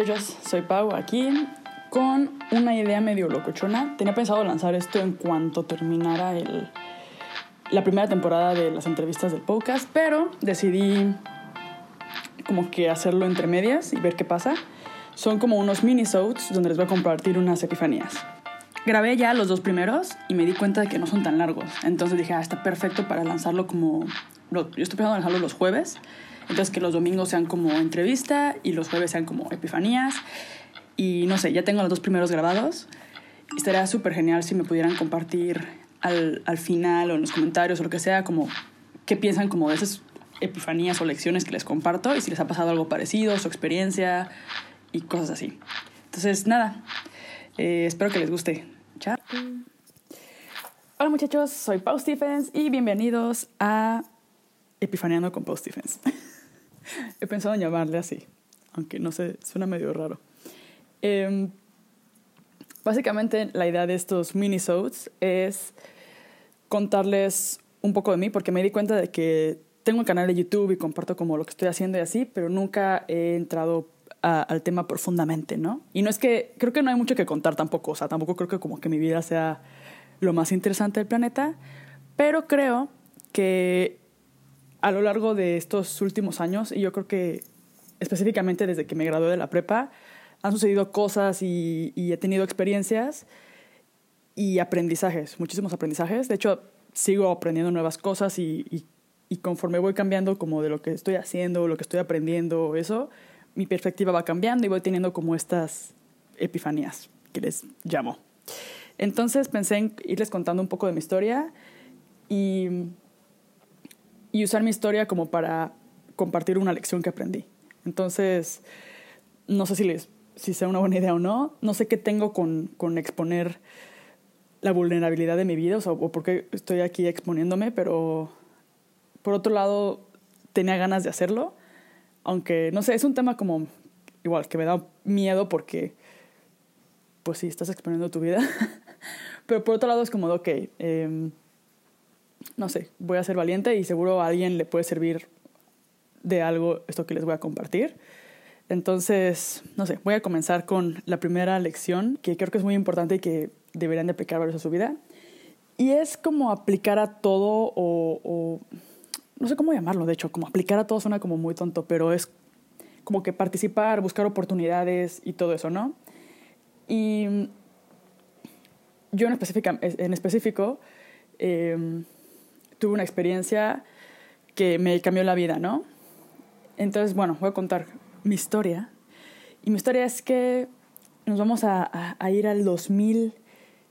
muchachos, soy Pau aquí con una idea medio locochona. Tenía pensado lanzar esto en cuanto terminara la primera temporada de las entrevistas del podcast, pero decidí como que hacerlo entre medias y ver qué pasa. Son como unos mini-sodes donde les voy a compartir unas epifanías. Grabé ya los dos primeros y me di cuenta de que no son tan largos. Entonces dije, ah, está perfecto para lanzarlo como... Yo estoy pensando en lanzarlo los jueves. Entonces que los domingos sean como entrevista y los jueves sean como epifanías. Y no sé, ya tengo los dos primeros grabados. Estaría súper genial si me pudieran compartir al, al, final o en los comentarios o lo que sea, como qué piensan como de esas epifanías o lecciones que les comparto y si les ha pasado algo parecido, su experiencia y cosas así. Entonces, nada, eh, espero que les guste. Chao. Hola muchachos, soy Pau Stephens y bienvenidos a Epifaneando con Pau Stephens. He pensado en llamarle así, aunque no sé, suena medio raro. Eh, básicamente la idea de estos minisodes es contarles un poco de mí, porque me di cuenta de que tengo un canal de YouTube y comparto como lo que estoy haciendo y así, pero nunca he entrado a, al tema profundamente, ¿no? Y no es que, creo que no hay mucho que contar tampoco, o sea, tampoco creo que como que mi vida sea lo más interesante del planeta, pero creo que a lo largo de estos últimos años, y yo creo que específicamente desde que me gradué de la prepa, han sucedido cosas y, he tenido experiencias y aprendizajes, muchísimos aprendizajes. De hecho, sigo aprendiendo nuevas cosas y, y, y, conforme voy cambiando como de lo que estoy haciendo, lo que estoy aprendiendo, eso, mi perspectiva va cambiando y voy teniendo como estas epifanías que les llamo. Entonces pensé en irles contando un poco de mi historia y, y usar mi historia como para compartir una lección que aprendí. Entonces, no sé si les si sea una buena idea o no. No sé qué tengo con, con exponer la vulnerabilidad de mi vida, o, por qué estoy aquí exponiéndome, pero por otro lado tenía ganas de hacerlo, aunque no sé, es un tema como igual que me da miedo porque pues sí, estás exponiendo tu vida, pero por otro lado es como, ok, eh, no sé, voy a ser valiente y seguro a alguien le puede servir de algo esto que les voy a compartir. Entonces, no sé, voy a comenzar con la primera lección que creo que es muy importante y que deberían de aplicar varios a su vida. Y es como aplicar a todo o, no sé cómo llamarlo, de hecho, como aplicar a todo suena como muy tonto, pero es como que participar, buscar oportunidades y todo eso, ¿no? Y yo en, específica, en específico eh, tuve una experiencia que me cambió la vida, ¿no? Entonces, bueno, voy a contar mi historia. Y mi historia es que nos vamos a, ir al 2000,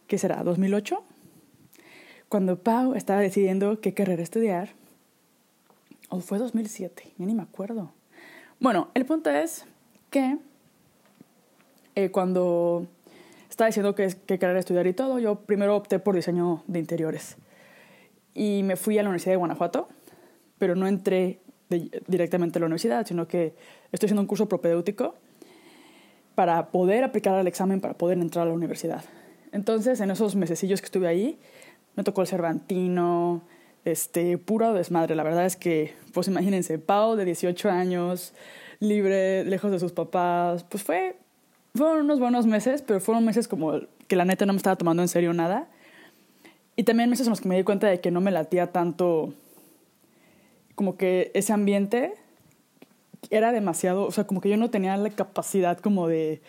¿qué será? ¿2008? Cuando Pau estaba decidiendo qué carrera estudiar. ¿O fue 2007? Ya ni me acuerdo. Bueno, el punto es que eh, cuando estaba diciendo qué carrera estudiar y todo, yo primero opté por diseño de interiores. Y me fui a la Universidad de Guanajuato, pero no entré de, directamente a la universidad, sino que estoy haciendo un curso propedéutico para poder aplicar al examen, para poder entrar a la universidad. Entonces, en esos mesecillos que estuve ahí, me tocó el Cervantino, este, puro desmadre. La verdad es que, pues imagínense, Pau de 18 años, libre, lejos de sus papás, pues fue, fueron unos buenos meses, pero fueron meses como que la neta no me estaba tomando en serio nada. Y también meses en los que me di cuenta de que no me latía tanto como que ese ambiente era demasiado, o sea, como que yo no tenía la capacidad como de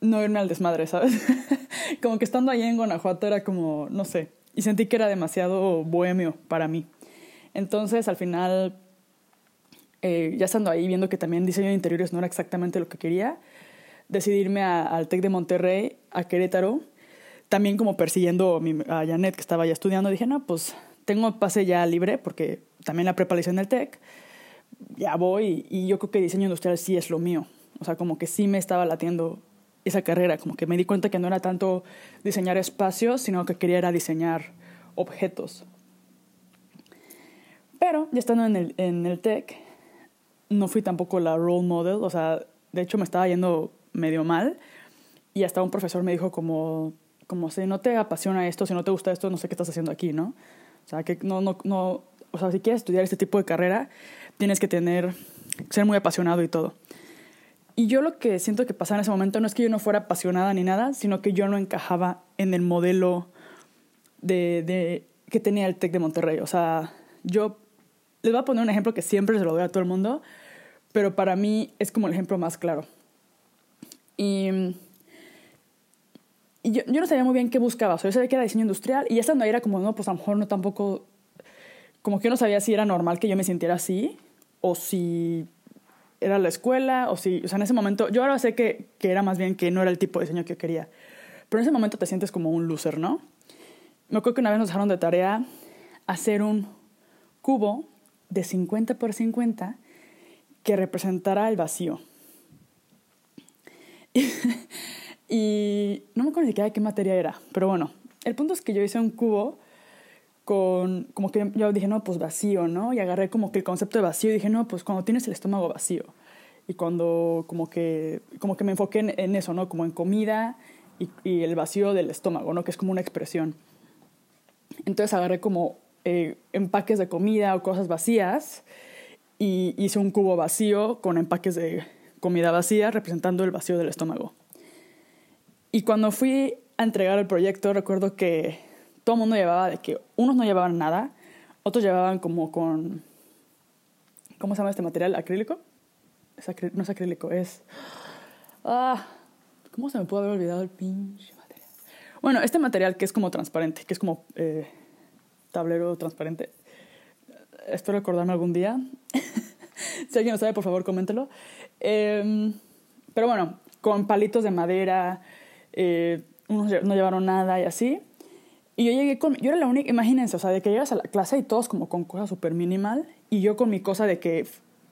no irme al desmadre, ¿sabes? como que estando ahí en Guanajuato era como, no sé, y sentí que era demasiado bohemio para mí. Entonces, al final, eh, ya estando ahí, viendo que también diseño de interiores no era exactamente lo que quería, decidí irme a, al TEC de Monterrey, a Querétaro, también como persiguiendo a, Janet, que estaba ya estudiando, dije, no, pues tengo pase ya libre, porque también la prepa la hice en el TEC, ya voy y yo creo que diseño industrial sí es lo mío. O sea, como que sí me estaba latiendo esa carrera, como que me di cuenta que no era tanto diseñar espacios, sino que quería era diseñar objetos. Pero ya estando en el, en el TEC, no fui tampoco la role model, o sea, de hecho me estaba yendo medio mal y hasta un profesor me dijo como, como si no te apasiona esto, si no te gusta esto, no sé qué estás haciendo aquí, ¿no? O sea, que no, no, no, o sea, si quieres estudiar este tipo de carrera, tienes que tener, ser muy apasionado y todo. y yo lo que siento que pasaba en ese momento no es que yo no fuera apasionada ni nada, sino que yo no encajaba en el modelo de, de que tenía el TEC de Monterrey. O sea, yo les voy a poner un ejemplo que siempre se lo doy a todo el mundo, pero para mí es como el ejemplo más claro. Y, y yo, yo, no sabía muy bien qué buscaba. O sea, yo sabía que era diseño industrial y estando ahí era como, no, pues a lo mejor no tampoco, como que yo no sabía si era normal que yo me sintiera así o si era la escuela o si, o sea, en ese momento, yo ahora sé que, que era más bien que no era el tipo de diseño que quería, pero en ese momento te sientes como un loser, ¿no? Me acuerdo que una vez nos dejaron de tarea hacer un cubo de 50 por 50 que representara el vacío. y acuerdo ni siquiera de qué materia era, pero bueno, el punto es que yo hice un cubo con, como que yo dije, no, pues vacío, ¿no? Y agarré como que el concepto de vacío y dije, no, pues cuando tienes el estómago vacío. Y cuando como que, como que me enfoqué en, eso, ¿no? Como en comida y, y, el vacío del estómago, ¿no? Que es como una expresión. Entonces agarré como eh, empaques de comida o cosas vacías y hice un cubo vacío con empaques de comida vacía representando el vacío del estómago. Y cuando fui a entregar el proyecto, recuerdo que todo el mundo llevaba de que unos no llevaban nada, otros llevaban como con, ¿cómo se llama este material? ¿Acrílico? No es acrílico, es... Ah, ¿cómo se me pudo haber olvidado el pinche material? Bueno, este material que es como transparente, que es como eh, tablero transparente. Espero acordarme algún día. si alguien lo sabe, por favor, coméntelo. Eh, pero bueno, con palitos de madera, eh, unos no llevaron nada y así. Y yo llegué con, yo era la única, imagínense, o sea, de que llegas a la clase y todos como con cosas súper minimal y yo con mi cosa de que,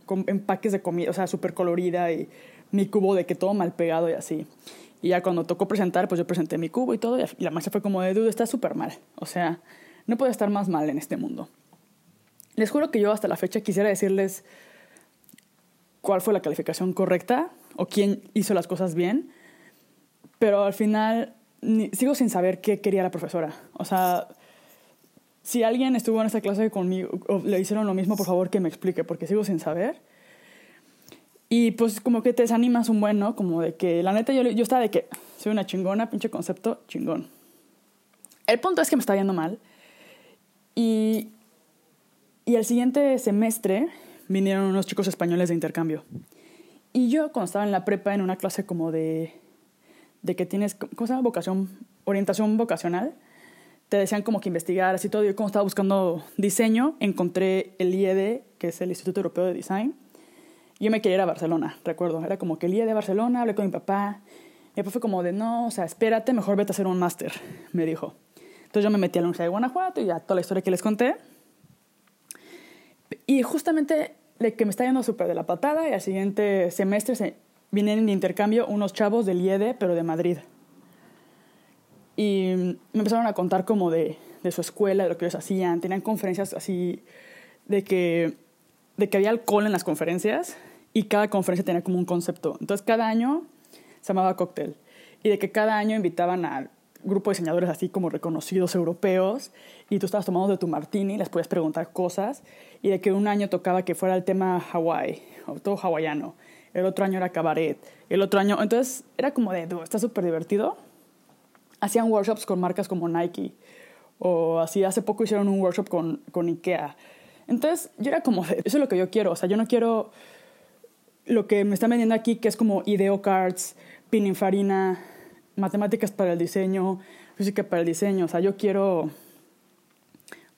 con empaques de comida, o sea, súper colorida y mi cubo de que todo mal pegado y así. Y ya cuando tocó presentar, pues yo presenté mi cubo y todo y la maestra fue como de, dude, está súper mal. O sea, no puede estar más mal en este mundo. Les juro que yo hasta la fecha quisiera decirles cuál fue la calificación correcta o quién hizo las cosas bien, pero al final sigo sin saber qué quería la profesora. O sea, si alguien estuvo en esta clase conmigo o le hicieron lo mismo, por favor que me explique, porque sigo sin saber. Y pues como que te desanimas un buen, ¿no? Como de que, la neta, yo, yo estaba de que soy una chingona, pinche concepto, chingón. El punto es que me está yendo mal. Y, y el siguiente semestre vinieron unos chicos españoles de intercambio. Y yo cuando estaba en la prepa, en una clase como de de que tienes, ¿cómo? Vocación, orientación vocacional. Te decían como que investigar, así todo. Yo como estaba buscando diseño, encontré el IED, que es el Instituto Europeo de Design. Yo me quería ir a Barcelona, recuerdo. Era como que el IED de Barcelona, hablé con mi papá. Y después fue como de, no, o sea, espérate, mejor vete a hacer un máster, me dijo. Entonces yo me metí a la Universidad de Guanajuato y ya toda la historia que les conté. Y justamente que me está yendo súper de la patada y al siguiente semestre se vienen de intercambio unos chavos del IED, pero de Madrid. Y me empezaron a contar como de, de su escuela, de lo que ellos hacían. Tenían conferencias así de que, de que había alcohol en las conferencias y cada conferencia tenía como un concepto. Entonces cada año se llamaba cóctel. Y de que cada año invitaban a grupo de diseñadores así como reconocidos europeos y tú estabas tomando de tu martini, les podías preguntar cosas y de que un año tocaba que fuera el tema Hawái todo hawaiano el otro año era cabaret, el otro año, entonces era como de, está súper divertido. Hacían workshops con marcas como Nike, o así hace poco hicieron un workshop con, con Ikea. Entonces yo era como, eso es lo que yo quiero, o sea, yo no quiero lo que me están vendiendo aquí, que es como ideo cards, pininfarina, matemáticas para el diseño, física para el diseño, o sea, yo quiero,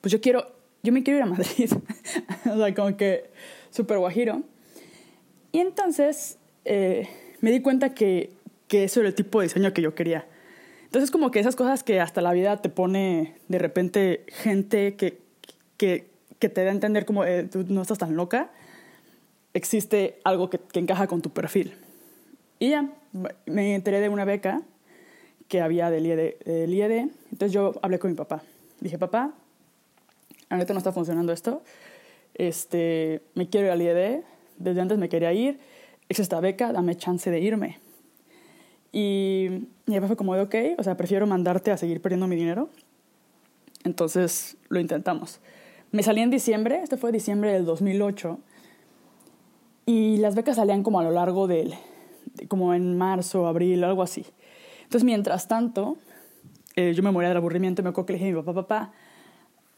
pues yo quiero, yo me quiero ir a Madrid, o sea, como que súper guajiro. Y entonces eh, me di cuenta que, que eso era el tipo de diseño que yo quería. Entonces como que esas cosas que hasta la vida te pone de repente gente que, que, que te da a entender como eh, tú no estás tan loca, existe algo que, encaja con tu perfil. Y ya, me enteré de una beca que había del IED, del IED. Entonces yo hablé con mi papá. Dije, papá, ahorita no está funcionando esto. Este, me quiero ir al IED desde antes me quería ir, es esta beca, dame chance de irme. Y mi papá fue como de, ok, o sea, prefiero mandarte a seguir perdiendo mi dinero. Entonces lo intentamos. Me salí en diciembre, este fue diciembre del 2008, y las becas salían como a lo largo del, como en marzo, abril, algo así. Entonces, mientras tanto, eh, yo me moría del aburrimiento y me acuerdo que le dije a mi papá, papá,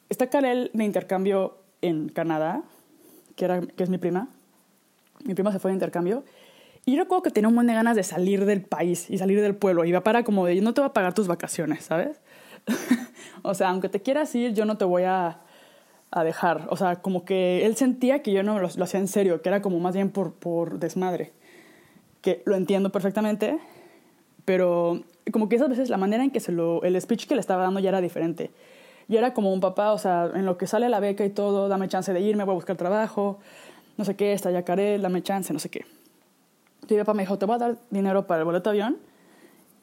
está Karel de intercambio en Canadá, que, era, que es mi prima. Mi prima se fue de intercambio. Y yo recuerdo que tenía un montón de ganas de salir del país y salir del pueblo. Iba para como de, no te voy a pagar tus vacaciones, ¿sabes? o sea, aunque te quieras ir, yo no te voy a, dejar. O sea, como que él sentía que yo no lo, hacía en serio, que era como más bien por, por desmadre. Que lo entiendo perfectamente, pero como que esas veces la manera en que se lo, el speech que le estaba dando ya era diferente. Y era como un papá, o sea, en lo que sale la beca y todo, dame chance de irme, voy a buscar trabajo, no sé qué, está ya Carel, dame chance, no sé qué. Y mi papá me dijo, te voy a dar dinero para el boleto de avión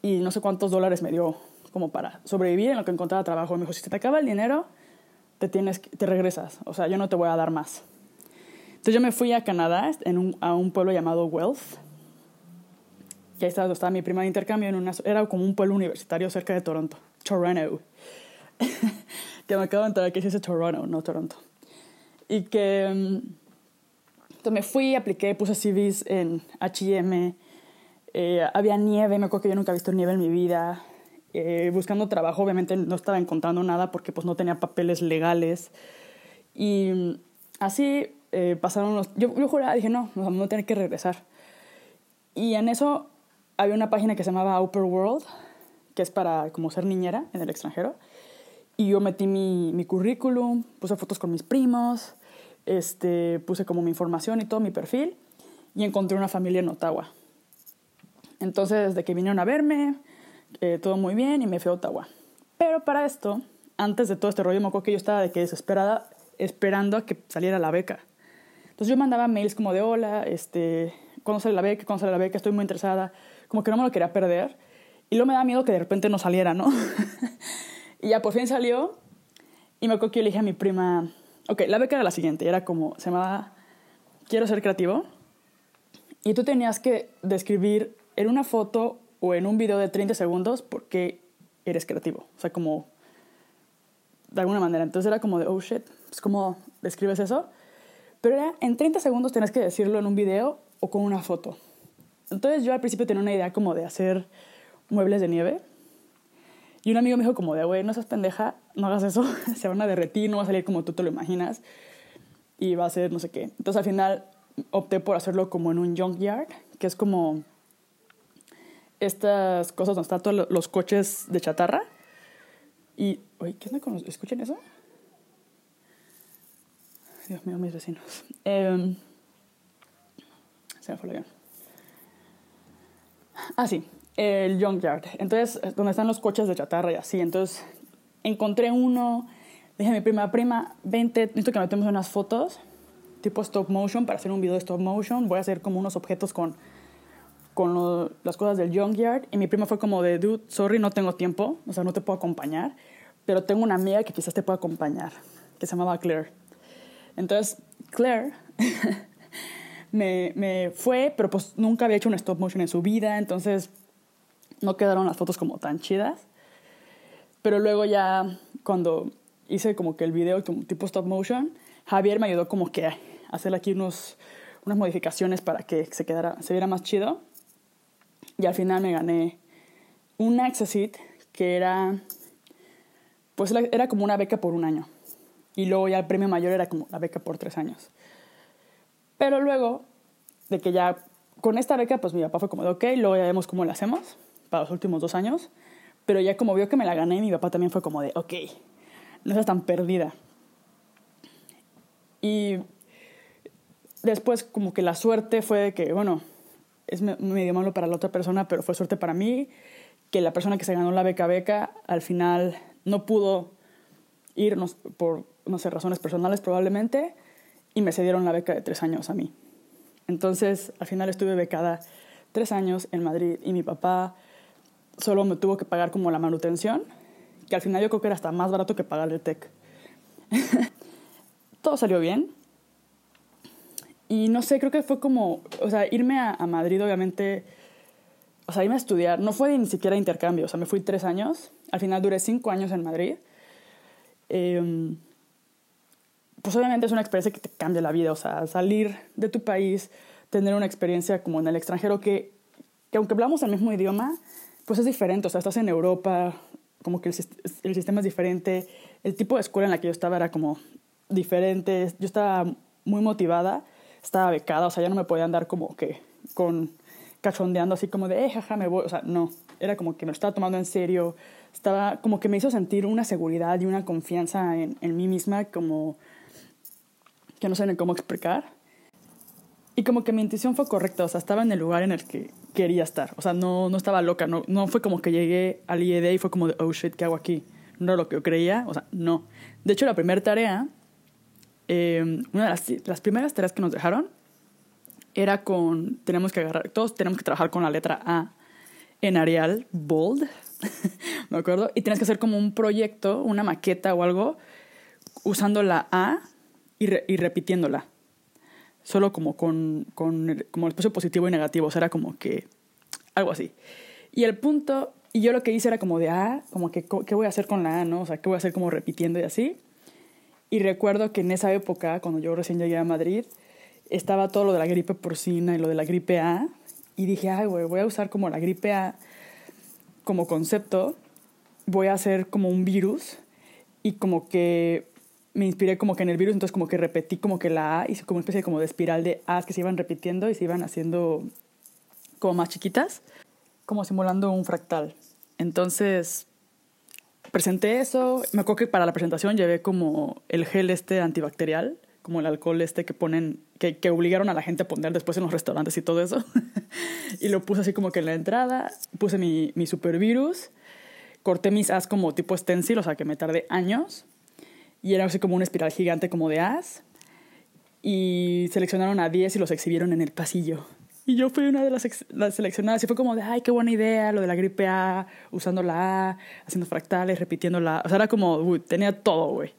y no sé cuántos dólares me dio como para sobrevivir en lo que encontraba trabajo. Me dijo, si te acaba el dinero, te, tienes, te regresas, o sea, yo no te voy a dar más. Entonces yo me fui a Canadá, en un, a un pueblo llamado Wealth, que ahí estaba, estaba mi prima de intercambio, en una, era como un pueblo universitario cerca de Toronto, Toronto. que me acabo de enterar que se dice Toronto, no Toronto. Y que mm, entonces me fui, apliqué, puse CVs en H&M, había nieve, me acuerdo que yo nunca he visto nieve en mi vida. Eh, buscando trabajo, obviamente no estaba encontrando nada porque pues no tenía papeles legales. Y así eh, pasaron los... Yo, yo juraba, dije, no, no, no tener que regresar. Y en eso había una página que se llamaba Upper World, que es para como ser niñera en el extranjero. Y yo metí mi, mi currículum, puse fotos con mis primos, este, puse como mi información y todo mi perfil y encontré una familia en Ottawa. Entonces, desde que vinieron a verme, eh, todo muy bien y me fui a Ottawa. Pero para esto, antes de todo este rollo, me acuerdo que yo estaba de que desesperada esperando a que saliera la beca. Entonces yo mandaba mails como de hola, este, ¿cuándo sale la beca? ¿Cuándo sale la beca? Estoy muy interesada. Como que no me lo quería perder. Y luego me da miedo que de repente no saliera, ¿no? y ya por fin salió. Y me acuerdo que yo le dije a mi prima, ok, la beca era la siguiente. Era como, se llamaba Quiero ser creativo. Y tú tenías que describir en una foto o en un video de 30 segundos por qué eres creativo. O sea, como de alguna manera. Entonces era como de, oh shit, pues ¿cómo describes eso? Pero era, en 30 segundos tenías que decirlo en un video o con una foto. Entonces yo al principio tenía una idea como de hacer muebles de nieve. Y un amigo me dijo como de, güey, no seas pendeja, no hagas eso, se van a derretir, no va a salir como tú te lo imaginas. Y va a ser no sé qué. Entonces al final opté por hacerlo como en un junkyard, que es como estas cosas donde están todos los coches de chatarra. Y, oye, ¿qué onda con los... ¿Escuchen eso? Dios mío, mis vecinos. Eh, se me fue el avión. Ah, sí, el Junkyard. Entonces, donde están los coches de chatarra y así. Entonces, encontré uno. Dije a mi prima, prima, vente, necesito que metemos unas fotos tipo stop motion para hacer un video de stop motion. Voy a hacer como unos objetos con, con las cosas del Junkyard. Y mi prima fue como de, dude, sorry, no tengo tiempo. O sea, no te puedo acompañar. Pero tengo una amiga que quizás te pueda acompañar, que se llamaba Claire. Entonces, Claire me, me fue, pero pues nunca había hecho un stop motion en su vida, entonces no quedaron las fotos como tan chidas. Pero luego ya cuando hice como que el video tipo stop motion, Javier me ayudó como que a hacer aquí unos, unas modificaciones para que se, quedara, se viera más chido. Y al final me gané un Accessit que era, pues era como una beca por un año. Y luego ya el premio mayor era como la beca por tres años. Pero luego de que ya con esta beca, pues mi papá fue como de, ok, luego ya vemos cómo lo hacemos para los últimos dos años. Pero ya como vio que me la gané, mi papá también fue como de, ok, no estás tan perdida. Y después como que la suerte fue de que, bueno, es medio malo para la otra persona, pero fue suerte para mí, que la persona que se ganó la beca beca al final no pudo irnos por, no sé, razones personales probablemente, y me cedieron la beca de tres años a mí. Entonces, al final estuve becada tres años en Madrid y mi papá solo me tuvo que pagar como la manutención, que al final yo creo que era hasta más barato que pagar el TEC. Todo salió bien. Y no sé, creo que fue como, o sea, irme a, Madrid obviamente, o sea, irme a estudiar, no fue ni siquiera intercambio, o sea, me fui tres años, al final duré cinco años en Madrid. Eh, pues obviamente es una experiencia que te cambia la vida, o sea, salir de tu país, tener una experiencia como en el extranjero que aunque hablamos el mismo idioma, pues es diferente. O sea, estás en Europa, como que el, el, sistema es diferente. El tipo de escuela en la que yo estaba era como diferente. Yo estaba muy motivada, estaba becada, o sea, ya no me podía andar como que con cachondeando así como de, eh, jaja, me voy. O sea, no. Era como que me lo estaba tomando en serio. Estaba como que me hizo sentir una seguridad y una confianza en, en mí misma como que no sé ni cómo explicar. Y como que mi intuición fue correcta, o sea, estaba en el lugar en el que quería estar. O sea, no, no estaba loca, no, no fue como que llegué al IED y fue como de, oh shit, ¿qué hago aquí? No era lo que yo creía, o sea, no. De hecho, la primera tarea, eh, una de las, las primeras tareas que nos dejaron era con, tenemos que agarrar, todos tenemos que trabajar con la letra A en Arial, bold, me acuerdo, y tienes que hacer como un proyecto, una maqueta o algo, usando la A y, y repitiéndola solo como con, con como el espacio positivo y negativo, o sea, era como que algo así. Y el punto, y yo lo que hice era como de, ah, como que, ¿qué voy a hacer con la A, no? O sea, ¿qué voy a hacer como repitiendo y así? Y recuerdo que en esa época, cuando yo recién llegué a Madrid, estaba todo lo de la gripe porcina y lo de la gripe A, y dije, ay, güey, voy a usar como la gripe A como concepto, voy a hacer como un virus y como que me inspiré como que en el virus, entonces como que repetí como que la A, hice como una especie como de espiral de A's que se iban repitiendo y se iban haciendo como más chiquitas, como simulando un fractal. Entonces presenté eso, me acuerdo que para la presentación llevé como el gel este antibacterial, como el alcohol este que ponen, que, que obligaron a la gente a poner después en los restaurantes y todo eso. y lo puse así como que en la entrada, puse mi, mi supervirus, corté mis A's como tipo stencil, o sea que me tardé años y era así como una espiral gigante como de as. Y seleccionaron a 10 y los exhibieron en el pasillo. Y yo fui una de las, las, seleccionadas y fue como de, ay, qué buena idea, lo de la gripe A, usando la A, haciendo fractales, repitiendo la O sea, era como, uy, tenía todo, güey.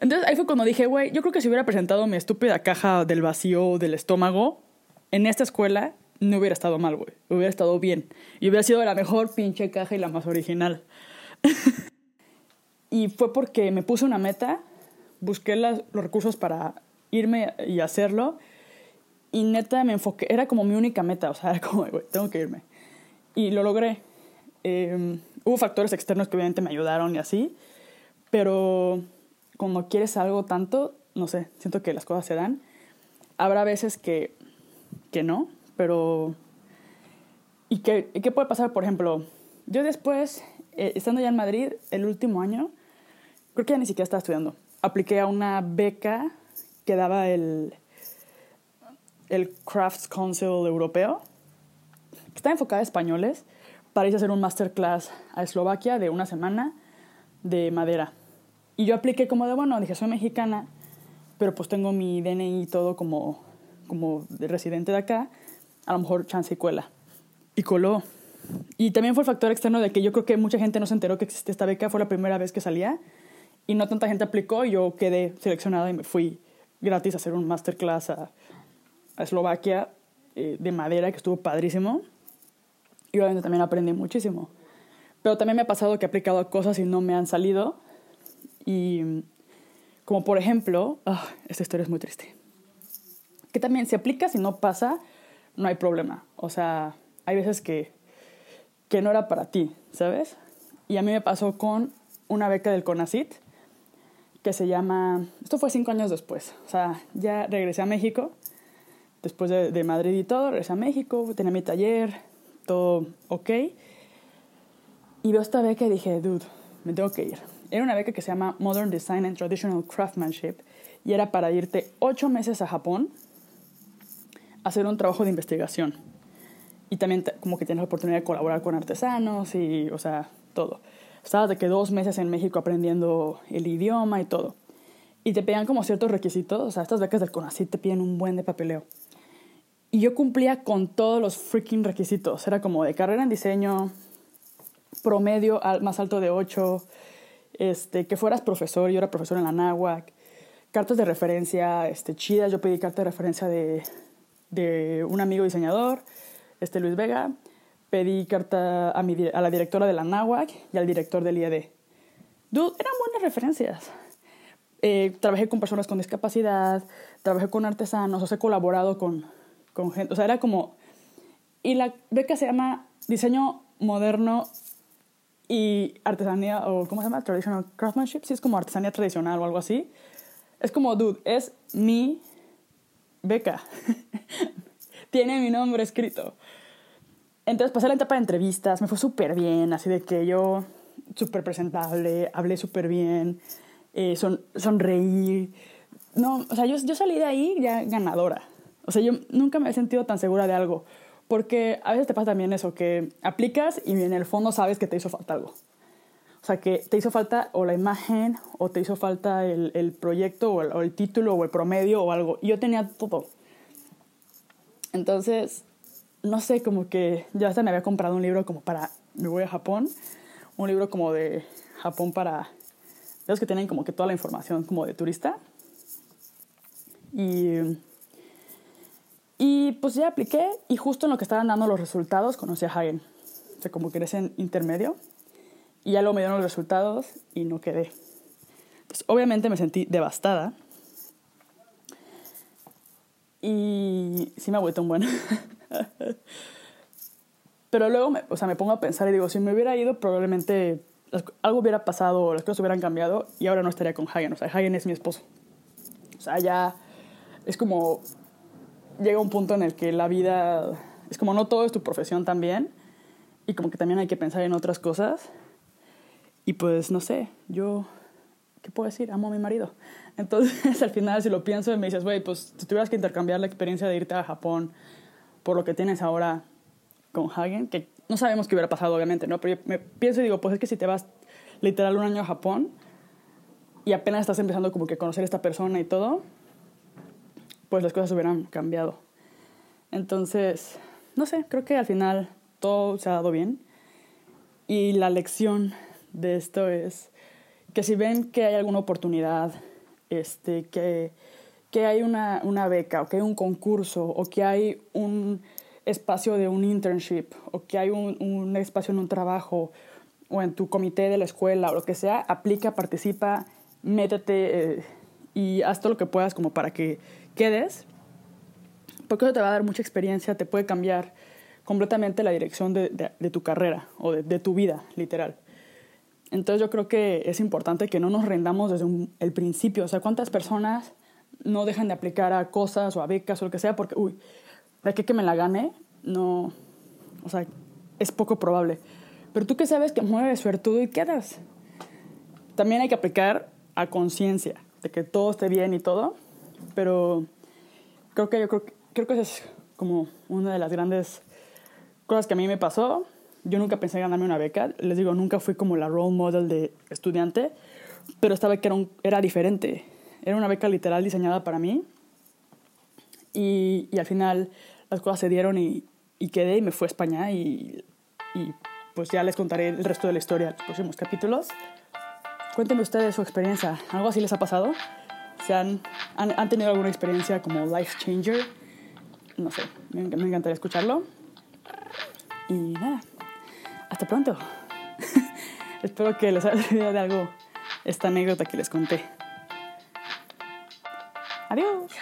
Entonces ahí fue cuando dije, güey, yo creo que si hubiera presentado mi estúpida caja del vacío del estómago en esta escuela, no hubiera estado mal, güey. Hubiera estado bien. Y hubiera sido la mejor pinche caja y la más original. Y fue porque me puse una meta, busqué los recursos para irme y hacerlo. Y neta me enfoqué, era como mi única meta, o sea, era como, güey, tengo que irme. Y lo logré. Eh, hubo factores externos que obviamente me ayudaron y así, pero cuando quieres algo tanto, no sé, siento que las cosas se dan. Habrá veces que, que no, pero... ¿Y qué, ¿Y qué puede pasar? Por ejemplo, yo después, eh, estando ya en Madrid, el último año, creo que ya ni siquiera estaba estudiando. Apliqué a una beca que daba el, el Crafts Council Europeo, que está enfocada a españoles, para ir a hacer un masterclass a Eslovaquia de una semana de madera. Y yo apliqué como de, bueno, dije, soy mexicana, pero pues tengo mi DNI y todo como, como de residente de acá, a lo mejor chance y cuela. Y coló. Y también fue el factor externo de que yo creo que mucha gente no se enteró que existe esta beca, fue la primera vez que salía y no tanta gente aplicó, yo quedé seleccionada y me fui gratis a hacer un masterclass a, a Eslovaquia eh, de madera, que estuvo padrísimo. Y obviamente también aprendí muchísimo. Pero también me ha pasado que he aplicado a cosas y no me han salido. Y como por ejemplo, ah, esta historia es muy triste. Que también si aplicas y no pasa, no hay problema. O sea, hay veces que, que no era para ti, ¿sabes? Y a mí me pasó con una beca del CONACIT que se llama, esto fue cinco años después, o sea, ya regresé a México, después de, de Madrid y todo, regresé a México, tenía mi taller, todo ok, y veo esta beca y dije, dude, me tengo que ir. Era una beca que se llama Modern Design and Traditional Craftsmanship y era para irte ocho meses a Japón a hacer un trabajo de investigación. Y también como que tienes la oportunidad de colaborar con artesanos y, o sea, todo. Estaba de que dos meses en México aprendiendo el idioma y todo. Y te pedían como ciertos requisitos, o sea, estas becas del CONACYT te piden un buen de papeleo. Y yo cumplía con todos los freaking requisitos. Era como de carrera en diseño, promedio más alto de 8, este, que fueras profesor, yo era profesor en la NAWAC, cartas de referencia este, chidas, yo pedí carta de referencia de, de un amigo diseñador, este Luis Vega, pedí carta a, la directora de la NAWAC y al director del IED. Dude, eran buenas referencias. Eh, trabajé con personas con discapacidad, trabajé con artesanos, o sea, he colaborado con, con gente, o sea, era como, Y la beca se llama Diseño Moderno y Artesanía, o ¿cómo se llama? Traditional Craftsmanship. Sí, es como artesanía tradicional o algo así. Es como, dude, es mi beca. Tiene mi nombre escrito. Entonces pasé la etapa de entrevistas, me fue súper bien, así de que yo súper presentable, hablé súper bien, eh, son, sonreí. No, o sea, yo, yo salí de ahí ya ganadora. O sea, yo nunca me he sentido tan segura de algo. Porque a veces te pasa también eso, que aplicas y en el fondo sabes que te hizo falta algo. O sea, que te hizo falta o la imagen, o te hizo falta el, el proyecto, o el, o el, título, o el promedio, o algo. Y yo tenía todo. Entonces, no sé, como que ya hasta me había comprado un libro como para, me voy a Japón, un libro como de Japón para los que tienen como que toda la información como de turista. Y, y pues ya apliqué y justo en lo que estaban dando los resultados conocí a Hagen. O sea, como que eres en intermedio. Y ya luego me dieron los resultados y no quedé. Pues obviamente me sentí devastada. Y sí me agüité un buen. Pero luego, me, o sea, me pongo a pensar y digo, si me hubiera ido, probablemente algo hubiera pasado, las cosas hubieran cambiado y ahora no estaría con Hagen. O sea, Hagen es mi esposo. O sea, ya es como llega un punto en el que la vida es como no todo es tu profesión también y como que también hay que pensar en otras cosas. Y pues no sé, yo ¿qué puedo decir? Amo a mi marido. Entonces, al final si lo pienso y me dices, "Güey, pues si tuvieras que intercambiar la experiencia de irte a Japón por lo que tienes ahora con Hagen, que no sabemos qué hubiera pasado, obviamente, ¿no? Pero yo me pienso y digo, pues es que si te vas literal un año a Japón y apenas estás empezando como que a conocer a esta persona y todo, pues las cosas hubieran cambiado. Entonces, no sé, creo que al final todo se ha dado bien. Y la lección de esto es que si ven que hay alguna oportunidad, este, que, que hay una, una beca o que hay un concurso o que hay un espacio de un internship o que hay un, un, espacio en un trabajo o en tu comité de la escuela o lo que sea, aplica, participa, métete eh, y haz todo lo que puedas como para que quedes, porque eso te va a dar mucha experiencia, te puede cambiar completamente la dirección de, de, tu carrera o de, tu vida, literal. Entonces yo creo que es importante que no nos rendamos desde el principio. O sea, ¿cuántas personas no dejan de aplicar a cosas o a becas o lo que sea porque, uy, de qué que me la gane, no, o sea, es poco probable. Pero tú que sabes que mueves suertudo y quedas. También hay que aplicar a conciencia de que todo esté bien y todo, pero creo que yo creo, creo que esa es como una de las grandes cosas que a mí me pasó. Yo nunca pensé ganarme una beca, les digo, nunca fui como la role model de estudiante, pero esta beca era, era diferente. Era una beca literal diseñada para mí y, y al final las cosas se dieron y, y, quedé y me fui a España y, y pues ya les contaré el resto de la historia en los próximos capítulos. Cuéntenme ustedes su experiencia. ¿Algo así les ha pasado? ¿Se han, han, han tenido alguna experiencia como life changer? No sé, me, me encantaría escucharlo. Y nada, hasta pronto. Espero que les haya servido de algo esta anécdota que les conté. Adeus!